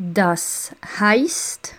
Das heißt,